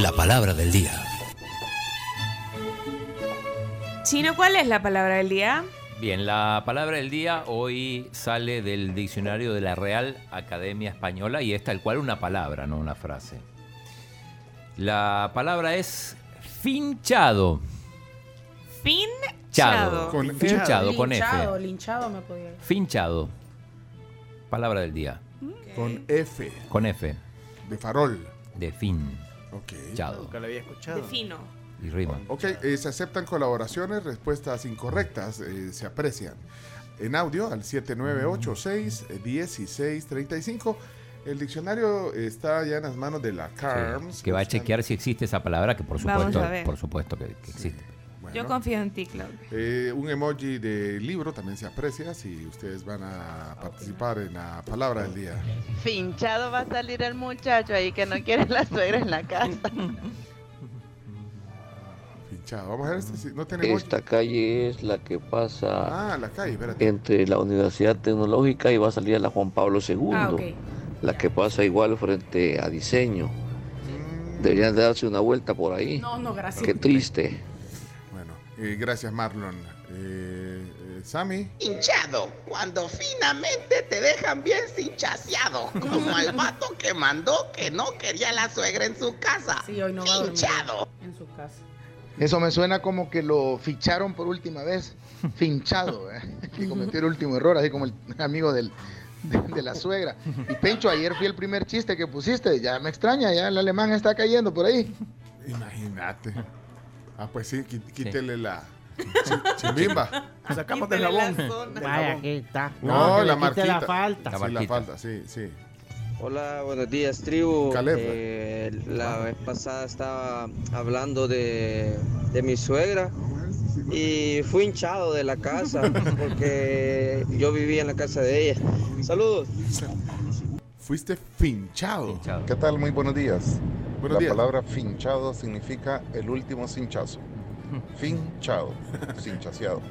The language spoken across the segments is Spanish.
La palabra del día. Chino, ¿cuál es la palabra del día? Bien, la palabra del día hoy sale del diccionario de la Real Academia Española y es tal cual una palabra, no una frase. La palabra es finchado. Finchado. Con- Finchado, con F. Linchado, linchado me podía Finchado. Palabra del día. Con F. Con F. De farol. De fin. Ok. Chado. Nunca lo había escuchado. De fino. Y rima. Ok, eh, se aceptan colaboraciones, respuestas incorrectas eh, se aprecian. En audio al 7986-1635. El diccionario está ya en las manos de la CARMS. Sí, que va a chequear si existe esa palabra, que por supuesto, por supuesto que, que existe. Bueno, Yo confío en ti, Claudio. eh, un emoji de libro también se aprecia si ustedes van a participar en la palabra del día. Finchado va a salir el muchacho ahí que no quiere la suegra en la casa. Pinchado. Vamos a ver este. si No tiene emoji. Esta calle es la que pasa Ah, la calle, espérate. entre la Universidad Tecnológica y va a salir a la Juan Pablo II. Ah. La que pasa igual frente a diseño. Deberían de darse una vuelta por ahí. No, no, gracias. Qué triste. Eh, gracias Marlon. Eh, eh, Sammy. hinchado, cuando finamente te dejan bien cinchaseado, como al vato que mandó que no quería la suegra en su casa. Sí, hoy no va a dormir Finchado. en su casa. Eso me suena como que lo ficharon por última vez, finchado, ¿eh? que cometió el último error, así como el amigo del, de, de la suegra. Y Pencho, ayer fui el primer chiste que pusiste, ya me extraña, ya el alemán está cayendo por ahí. Imagínate. Ah, pues sí, quítele la chi- chimbimba. Sacamos del jabón. Vaya, aquí está. No, que la marquita. la falta. La Sí, la falta, sí, sí. Hola, buenos días, tribu. Caleb. Eh, la vez pasada estaba hablando de, de mi suegra y fui hinchado de la casa porque yo vivía en la casa de ella. Saludos. Fuiste finchado. Finchado. ¿Qué tal? Muy buenos días. Buenos la días. palabra finchado significa el último cinchazo. Finchado, cinchaseado.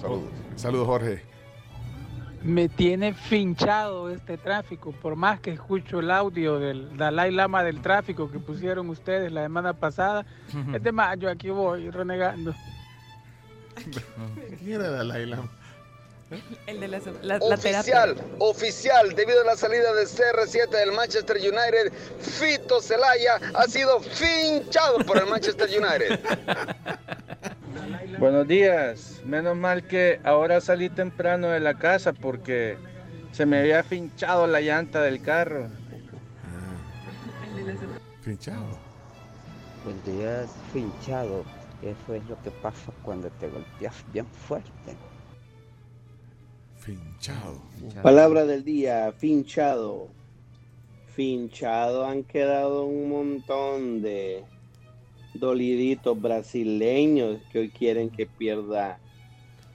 Saludos. Saludos, Jorge. Me tiene finchado este tráfico, por más que escucho el audio del Dalai Lama del tráfico que pusieron ustedes la semana pasada. Es de más, yo aquí voy renegando. ¿Quién era Dalai Lama? El de la, la, la terapia. Oficial, oficial, debido a la salida de CR7 del Manchester United, Fito Celaya ha sido finchado por el Manchester United. Buenos días. Menos mal que ahora salí temprano de la casa porque se me había finchado la llanta del carro. Finchado. Buenos días, finchado. Eso es lo que pasa cuando te golpeas bien fuerte. Finchado. Palabra del día, finchado. Finchado han quedado un montón de doliditos brasileños que hoy quieren que pierda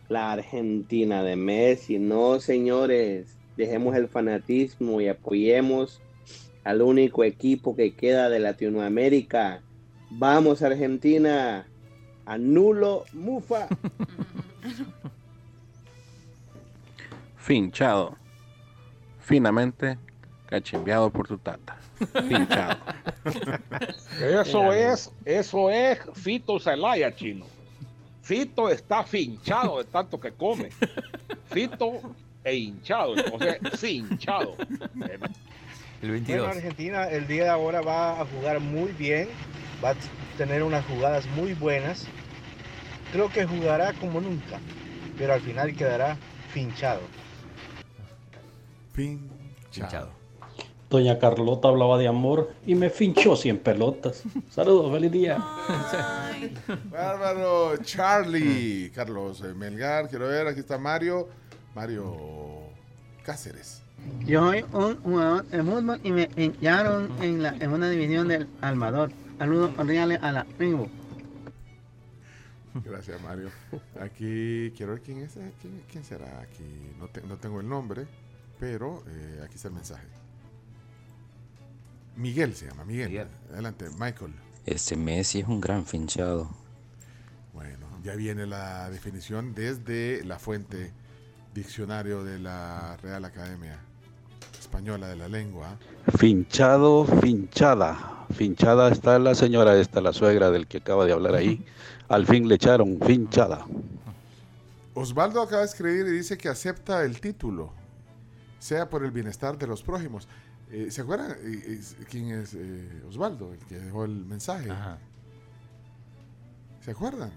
la Argentina de Messi. No, señores, dejemos el fanatismo y apoyemos al único equipo que queda de Latinoamérica. Vamos, Argentina. Anulo Mufa. Finchado. Finamente cachimbeado por tu tata. Finchado. Eso es, eso es Fito Zelaya, chino. Fito está finchado de tanto que come. Fito e hinchado, o sea, cinchado. El Bueno, 22. Argentina el día de ahora va a jugar muy bien, va a tener unas jugadas muy buenas. Creo que jugará como nunca, pero al final quedará finchado. Finchado. Finchado. Doña Carlota hablaba de amor y me finchó 100 pelotas. Saludos, feliz día. Bárbaro. Charlie. Carlos Melgar. Quiero ver, aquí está Mario. Mario Cáceres. Yo soy un jugador de fútbol y me pincharon en la segunda división del Salvador. Saludos cordiales a la tribu. Gracias, Mario. Aquí, quiero ver quién es. ¿Quién, quién será aquí? No, te- no tengo el nombre, pero eh, aquí está el mensaje. Miguel se llama, Miguel. Miguel. Adelante, Michael. Este Messi es un gran finchado. Bueno, ya viene la definición desde la fuente diccionario de la Real Academia española de la lengua. Finchado, finchada. Finchada está la señora esta, la suegra del que acaba de hablar ahí. Al fin le echaron finchada. Osvaldo acaba de escribir y dice que acepta el título, sea por el bienestar de los prójimos. Eh, ¿Se acuerdan eh, quién es eh, Osvaldo, el que dejó el mensaje? ¿Se acuerdan?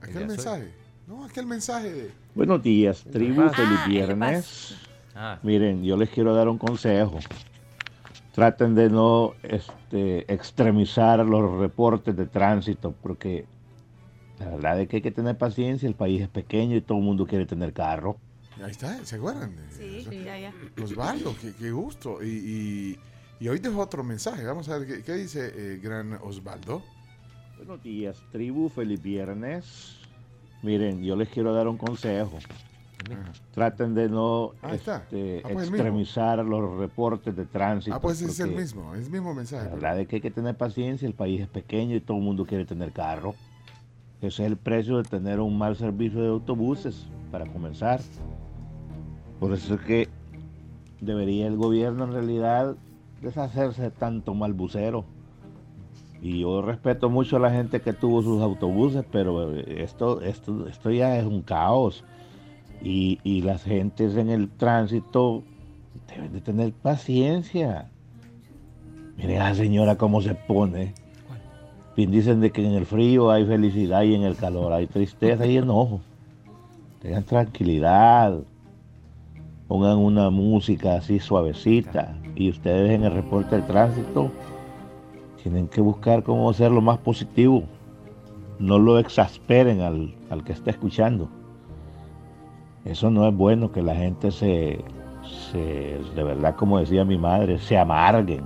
Aquel soy. mensaje. No, aquel mensaje de... Buenos días, tribu, Ah, feliz el viernes. Ah. Miren, yo les quiero dar un consejo. Traten de no este, extremizar los reportes de tránsito, porque la verdad es que hay que tener paciencia, el país es pequeño y todo el mundo quiere tener carro. Ahí está, ¿se acuerdan? Sí, ya, ya. Osvaldo, qué, qué gusto. Y, y- y hoy dejó otro mensaje. Vamos a ver qué, qué dice eh, gran Osvaldo. Buenos días, tribu, feliz viernes. Miren, yo les quiero dar un consejo. Traten de no Ah, este, Ah, pues extremizar los reportes de tránsito. Ah, pues es el mismo, es el mismo mensaje. La verdad es que hay que tener paciencia, el país es pequeño y todo el mundo quiere tener carro. Ese es el precio de tener un mal servicio de autobuses, para comenzar. Por eso es que debería el gobierno en realidad deshacerse de tanto malbucero. Y yo respeto mucho a la gente que tuvo sus autobuses, pero esto, esto, esto ya es un caos. Y, y las gentes en el tránsito deben de tener paciencia. Mire a la señora cómo se pone. Bien dicen de que en el frío hay felicidad y en el calor hay tristeza y enojo. Tengan tranquilidad. Pongan una música así suavecita. Y ustedes en el reporte del tránsito tienen que buscar cómo hacerlo más positivo. No lo exasperen al, al que está escuchando. Eso no es bueno que la gente se, se, de verdad, como decía mi madre, se amarguen.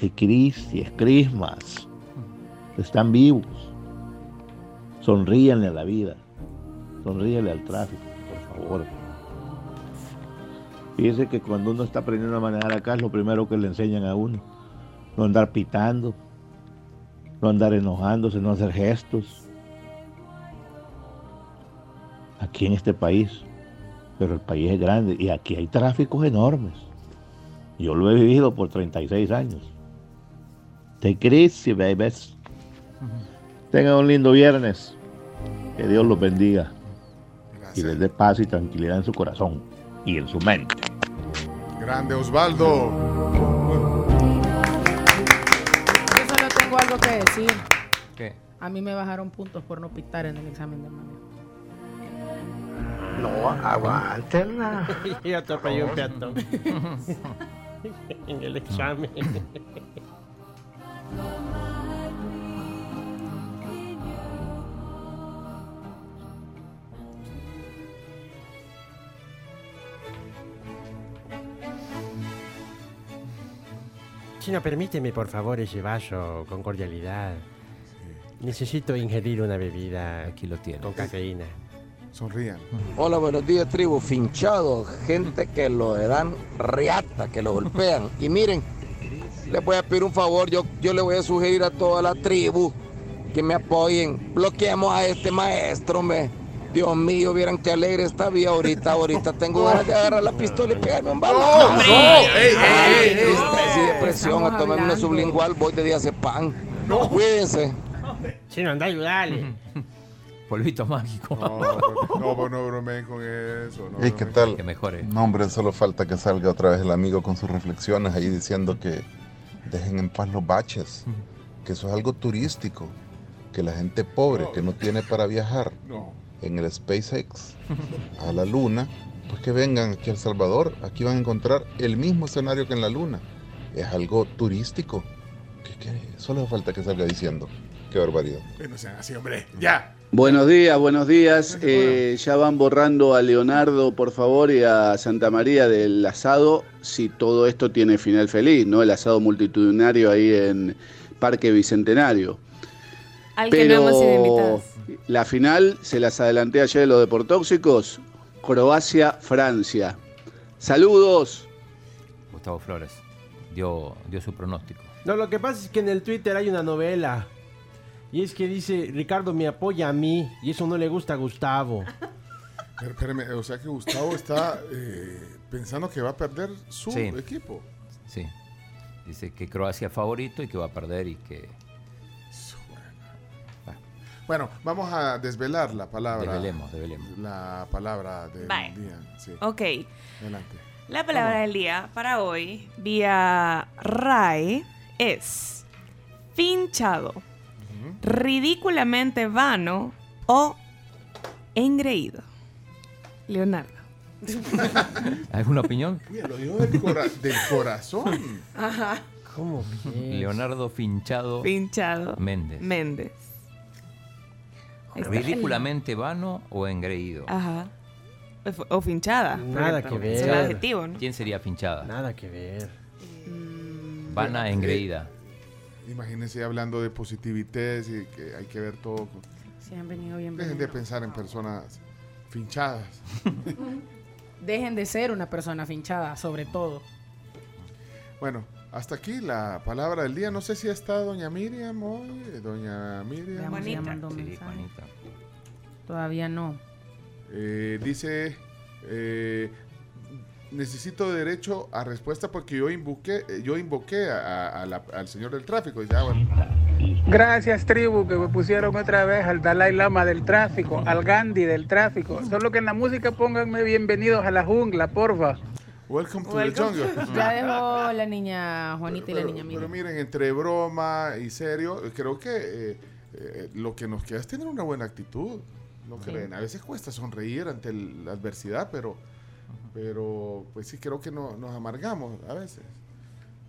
Que Cristi, es Christmas. Están vivos. Sonríenle a la vida. Sonríenle al tráfico, por favor. Fíjese que cuando uno está aprendiendo a manejar acá es lo primero que le enseñan a uno. No andar pitando, no andar enojándose, no hacer gestos. Aquí en este país, pero el país es grande y aquí hay tráficos enormes. Yo lo he vivido por 36 años. It easy, babies. Tengan un lindo viernes. Que Dios los bendiga. Y les dé paz y tranquilidad en su corazón y en su mente. Grande Osvaldo. Yo solo tengo algo que decir. ¿Qué? A mí me bajaron puntos por no pitar en el examen de manejo. No, aguántenla. y atropelló un peatón. en el examen. Chino, permíteme por favor ese vaso con cordialidad. Necesito ingerir una bebida Aquí lo tiene. con cafeína. Sonrían. Hola, buenos días, tribu. Finchado, gente que lo dan riata, que lo golpean. Y miren, les voy a pedir un favor. Yo, yo le voy a sugerir a toda la tribu que me apoyen. Bloqueemos a este maestro, me. Dios mío, vieran qué alegre está vida ahorita. Ahorita tengo ganas de agarrar la pistola y pegarme un balazo. no, ey, ey, ey, ey, y depresión. A tomarme una sublingual, voy de diazepam. Cuídense. Chino, anda a ayudarle. Polvito mágico. No, no, no, pues no bromeen con eso. No Hey, ¿qué tal? Que mejore. No, hombre, solo falta que salga otra vez el amigo con sus reflexiones ahí diciendo que dejen en paz los baches, que eso es algo turístico, que la gente pobre que no tiene para viajar No. En el SpaceX a la luna, pues que vengan aquí a El Salvador, aquí van a encontrar el mismo escenario que en la luna. Es algo turístico, que, que solo falta que salga diciendo. Qué barbaridad. Eh, No sean así, hombre. Ya. Buenos días, buenos días. Eh, ya van borrando a Leonardo, por favor, y a Santa María del asado, si todo esto tiene final feliz, ¿no? El asado multitudinario ahí en Parque Bicentenario. Al que no hemos sido invitados. la final, se las adelanté ayer de los deportóxicos, Croacia-Francia. Saludos. Gustavo Flores dio, dio su pronóstico. No, lo que pasa es que en el Twitter hay una novela. Y es que dice, Ricardo me apoya a mí. Y eso no le gusta a Gustavo. Pero, espérame, o sea que Gustavo está eh, pensando que va a perder su Sí. equipo. Sí. Dice que Croacia es favorito y que va a perder y que. Bueno, vamos a desvelar la palabra. Desvelemos, desvelemos. La palabra del Bye. día. Sí. Ok. Adelante. La palabra del día para hoy, vía RAE, es finchado, ridículamente vano o engreído. Leonardo. ¿Alguna opinión? Mira, lo del, cora- del corazón. Ajá. ¿Cómo Leonardo Finchado Finchado. Méndez. Méndez. Está. ¿Ridículamente vano o engreído? Ajá. O finchada. Nada que Es el ver. adjetivo, ¿no? ¿Quién sería finchada? Nada que ver. Vana, engreída. Imagínense hablando de positividad y que hay que ver todo. con- Sí, han venido bien. Dejen de pensar en personas finchadas. Dejen de ser una persona finchada, sobre todo. Bueno, hasta aquí la palabra del día. No sé si está doña Miriam hoy. eh, Doña Miriam. Ya mandó mensaje. Todavía no. Eh, dice, eh, necesito derecho a respuesta porque yo invoqué, yo invoqué a- a- a la- al señor del tráfico. Dice, ah, bueno. Gracias, tribu, que me pusieron otra vez al Dalai Lama del tráfico, al Gandhi del tráfico. Solo que en la música pónganme bienvenidos a la jungla, porfa. Welcome to the jungle. Ya dejó la niña Juanita y la niña Pero Miriam. miren, entre broma y serio, creo que eh, eh, lo que nos queda es tener una buena actitud. ¿No Sí. creen? A veces cuesta sonreír ante el- la adversidad, pero, pero pues sí creo que no, nos amargamos a veces.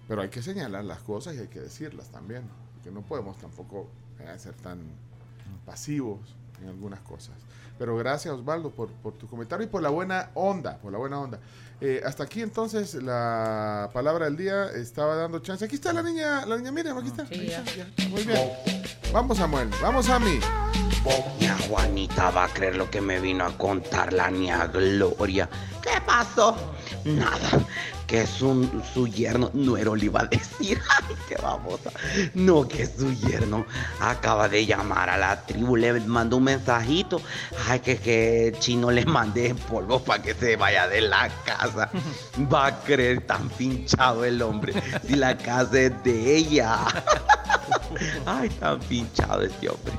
Pero hay que señalar las cosas y hay que decirlas también. Porque no podemos tampoco eh, ser tan pasivos en algunas cosas. Pero gracias Osvaldo por, por tu comentario y por la buena onda, por la buena onda. Eh, hasta aquí entonces la palabra del día estaba dando chance. Aquí está la niña, la niña Miriam, aquí está. Ya. Muy bien. Vamos Samuel, vamos a mí. Ña Juanita va a creer lo que me vino a contar la niña Gloria. ¿Qué pasó? Nada, que su, su yerno, Nuero le iba a decir, ay, qué babosa. No, que su yerno acaba de llamar a la tribu, le mandó un mensajito. Ay, que, que Chino le mande polvo para que se vaya de la casa. Va a creer tan pinchado el hombre si la casa es de ella. Ay, tan pinchado este hombre.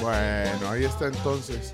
Bueno, ahí está entonces